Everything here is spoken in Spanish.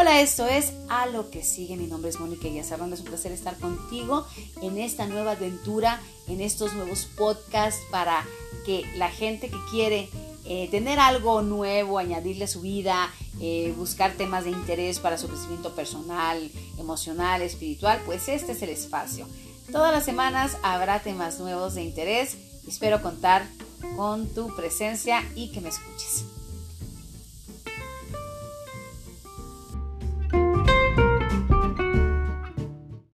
Hola, esto es A lo que sigue. Mi nombre es Mónica Guillasarrón. Es un placer estar contigo en esta nueva aventura, en estos nuevos podcasts para que la gente que quiere eh, tener algo nuevo, añadirle a su vida, eh, buscar temas de interés para su crecimiento personal, emocional, espiritual, pues este es el espacio. Todas las semanas habrá temas nuevos de interés. Espero contar con tu presencia y que me escuches.